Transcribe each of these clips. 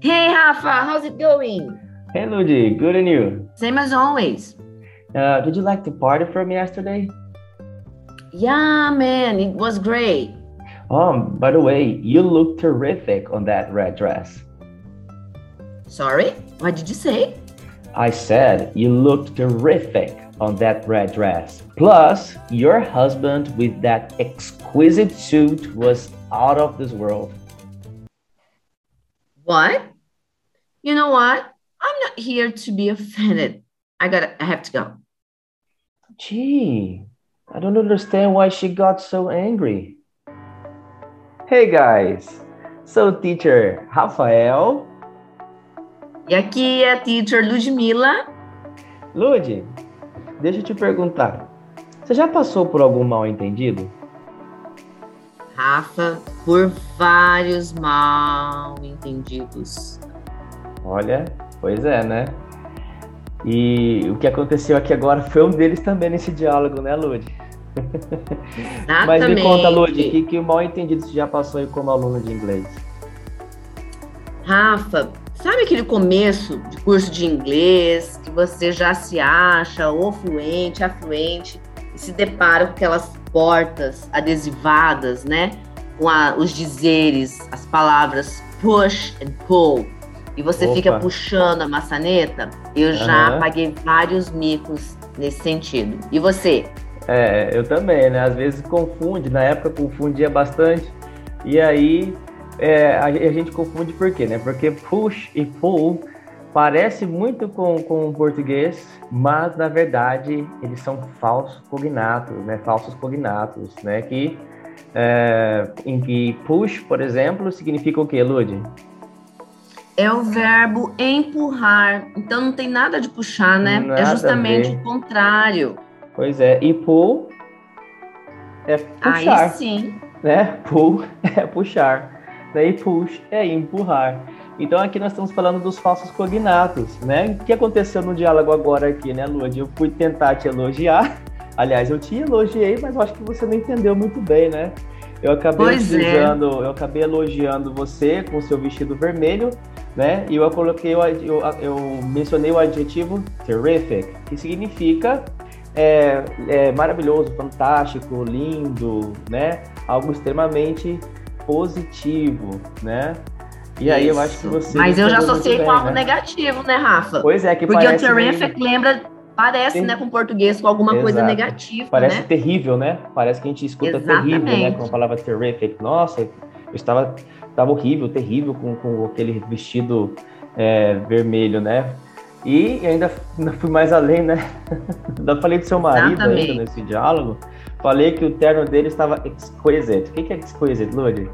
Hey, Rafa, how's it going? Hey, Ludi, good and you? Same as always. Uh, did you like the party from yesterday? Yeah, man, it was great. Oh, by the way, you look terrific on that red dress. Sorry, what did you say? I said you look terrific on that red dress. Plus, your husband with that exquisite suit was out of this world. What? You know what? I'm not here to be offended. I gotta, I have to go. Gee, I don't understand why she got so angry. Hey guys, so teacher Rafael. E aqui é a teacher Ludmilla. Lud, deixa eu te perguntar. Você já passou por algum mal entendido? Rafa, por vários mal entendidos. Olha, pois é, né? E o que aconteceu aqui agora foi um deles também nesse diálogo, né, Lud? Exatamente. Mas me conta, Lud, o que, que mal entendido você já passou aí como aluno de inglês? Rafa, sabe aquele começo de curso de inglês que você já se acha ou fluente, afluente e se depara com aquelas portas adesivadas, né? Com a, os dizeres, as palavras push and pull. E você Opa. fica puxando a maçaneta. Eu já Aham. paguei vários micos nesse sentido. E você? É, eu também, né? Às vezes confunde, na época confundia bastante. E aí é, a, a gente confunde por quê, né? Porque push e pull parece muito com, com o português, mas na verdade eles são falsos cognatos, né? Falsos cognatos, né? Que é, em que push, por exemplo, significa o quê, Lud? É o verbo empurrar. Então não tem nada de puxar, né? Nada é justamente o contrário. Pois é, e pull é puxar. Aí sim. né? Pull é puxar, daí push é empurrar. Então aqui nós estamos falando dos falsos cognatos, né? O que aconteceu no diálogo agora aqui, né, Lud? Eu fui tentar te elogiar. Aliás, eu te elogiei, mas eu acho que você não entendeu muito bem, né? Eu acabei Pois é. utilizando, eu acabei elogiando você com seu vestido vermelho, né? E eu coloquei, o eu, eu mencionei o adjetivo terrific, que significa é, é maravilhoso, fantástico, lindo, né? Algo extremamente positivo, né? E aí eu acho que Isso. você. Mas eu já associei muito com bem, algo né? negativo, né, Rafa? Pois é, que Porque o parece terrific meio- lembra, parece, né, com português, com alguma coisa Exato. negativa, Parece né? terrível, né? Parece que a gente escuta terrível, né? Exatamente. Com a palavra terrific. Nossa, eu estava, estava horrível, terrível com, com aquele vestido é, vermelho, né? E ainda ainda fui mais além, né? Ainda falei do seu marido Exatamente. ainda nesse diálogo. Falei que o terno dele estava exquisite. O que é exquisite, Lud?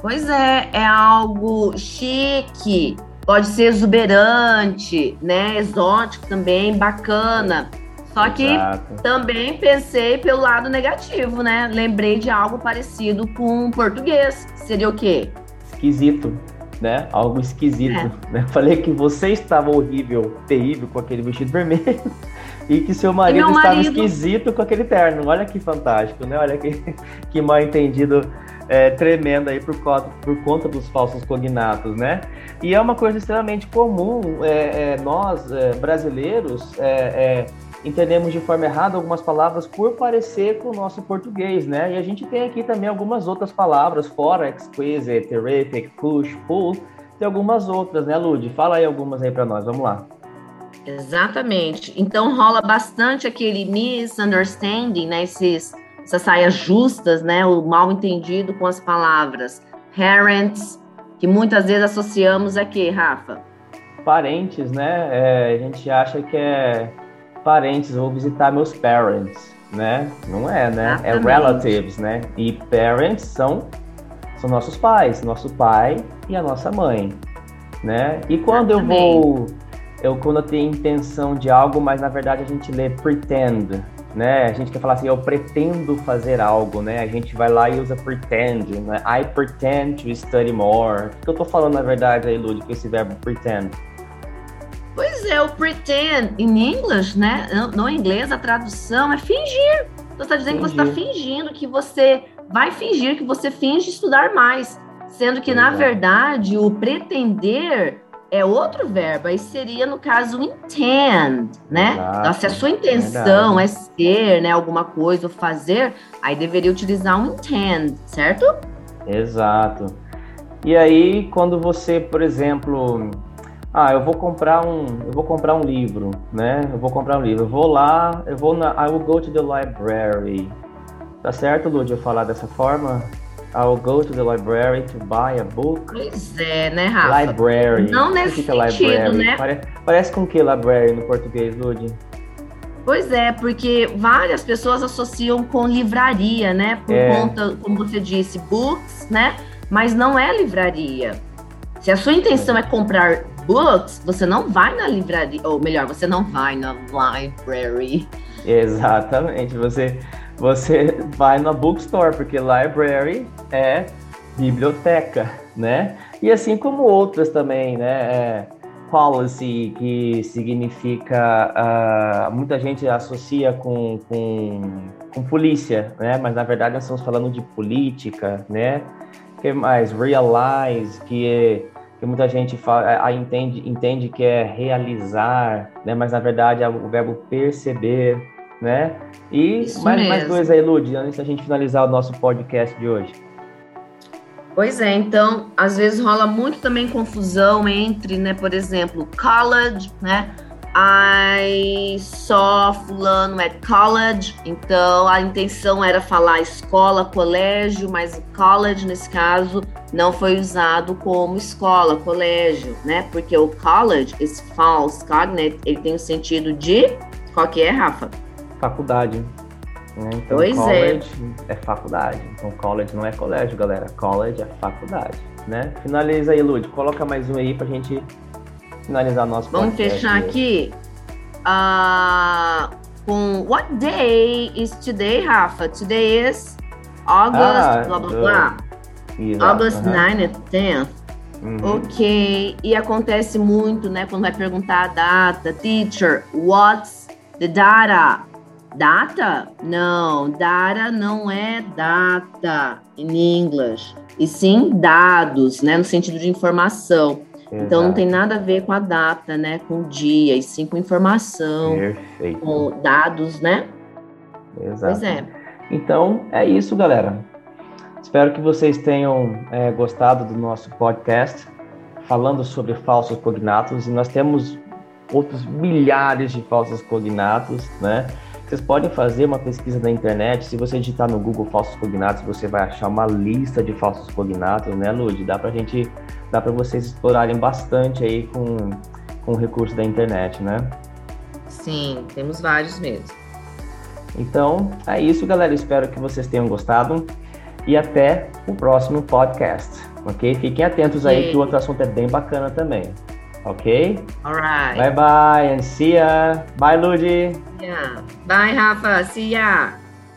Pois é, é algo chique, pode ser exuberante, né? Exótico também, bacana. Só que Exato. também pensei pelo lado negativo, né? Lembrei de algo parecido com português. Seria o quê? esquisito, né? Algo esquisito, É. né? Falei que você estava horrível, terrível com aquele vestido vermelho e que seu marido, estava marido- esquisito com aquele terno. Olha que fantástico, né? Olha que, que mal entendido é, tremendo aí por conta, por conta dos falsos cognatos, né? E é uma coisa extremamente comum. é, é, nós, é, brasileiros, é, é, entendemos de forma errada algumas palavras por parecer com o nosso português, né? E a gente tem aqui também algumas outras palavras, fora exquisite, terrific, push, pull, tem algumas outras, né, Lud? Fala aí algumas aí para nós, vamos lá. Exatamente. Então rola bastante aquele misunderstanding, né? Esses, essas saias justas, né? O mal entendido com as palavras. Parents, que muitas vezes associamos aqui, Rafa. Parentes, né? É, a gente acha que é parentes, vou visitar meus parents, né? Não é, né? É Exatamente. relatives, né? E parents são, são nossos pais, nosso pai e a nossa mãe, né? E quando eu vou, eu quando eu tenho intenção de algo, mas na verdade a gente lê pretend, né? A gente quer falar assim, eu pretendo fazer algo, né? A gente vai lá e usa pretend, né? I pretend to study more. O que eu tô falando na verdade aí, Lud, com esse verbo pretend? Pois é, o pretend em inglês, né? No, inglês, a tradução é fingir. Você está dizendo que você está Fingir. fingindo que você vai fingir que você finge estudar mais. Sendo que, na verdade, o pretender é outro verbo, aí seria, no caso, intend, né? Exato. Então, se a sua intenção é, é ser, né, alguma coisa ou fazer, aí deveria utilizar um intend, certo? Exato. E aí, quando você, por exemplo, ah, eu vou comprar um, eu vou comprar um livro, né? Eu vou comprar um livro. Eu vou lá, eu vou na, I will go to the library. Tá certo, Lud, eu falar dessa forma? I will go to the library to buy a book. Pois é, né, Rafa? Library. Não nesse que é sentido, né? Parece, parece com que library no português, Lud? Pois é, porque várias pessoas associam com livraria, né? Por é. conta, como você disse, books, né? Mas não é livraria. Se a sua intenção é comprar books, você não vai na livraria, ou melhor, você não vai na library. Exatamente, você você vai na bookstore, porque library é biblioteca, né? E assim como outras também, né? É policy, que significa. Uh, muita gente associa com, com, com, polícia, né? Mas na verdade nós estamos falando de política, né? que mais? Realize, que é que muita gente fala, entende, entende que é realizar, né? Mas na verdade é o verbo perceber, né? E Isso mais, mais dois aí, Lud, antes da gente finalizar o nosso podcast de hoje. Pois é, então, às vezes rola muito também confusão entre, né, por exemplo, college, né? I saw fulano at college, então a intenção era falar escola, colégio, mas college nesse caso não foi usado como escola, colégio, né? Porque o college, esse false cognate, ele tem o sentido de qual que é, Rafa? faculdade. Né? Então, pois é. college é. é faculdade. Então, college não é colégio, galera. College é faculdade, né? Finaliza aí, Lud. Coloca mais um aí pra gente finalizar nosso Vamos fechar aqui uh, com What day is today, Rafa? Today is August, ah, blá, blá, blá. August uh -huh. 9 and 10th. Uhum. Ok, e acontece muito, né, quando vai perguntar a data. Teacher, what's the data? Data? Não, data não é data em inglês, e sim dados, né, no sentido de informação. Exato. Então não tem nada a ver com a data, né, com o dia, e sim com informação, Perfeito. com dados, né? Exato. Pois é. Então é isso, galera. Espero que vocês tenham é, gostado do nosso podcast falando sobre falsos cognatos e nós temos outros milhares de falsos cognatos, né? Vocês podem fazer uma pesquisa na internet. Se você digitar no Google falsos cognatos, você vai achar uma lista de falsos cognatos, né, Lud? Dá pra gente, dá para vocês explorarem bastante aí com, com o recurso da internet, né? Sim, temos vários mesmo. Então, é isso, galera. Espero que vocês tenham gostado e até o próximo podcast, ok? Fiquem atentos aí que o outro assunto é bem bacana também. Ok? Alright. Bye bye and see ya. Bye, Luigi. Yeah. Bye, Rafa. See ya.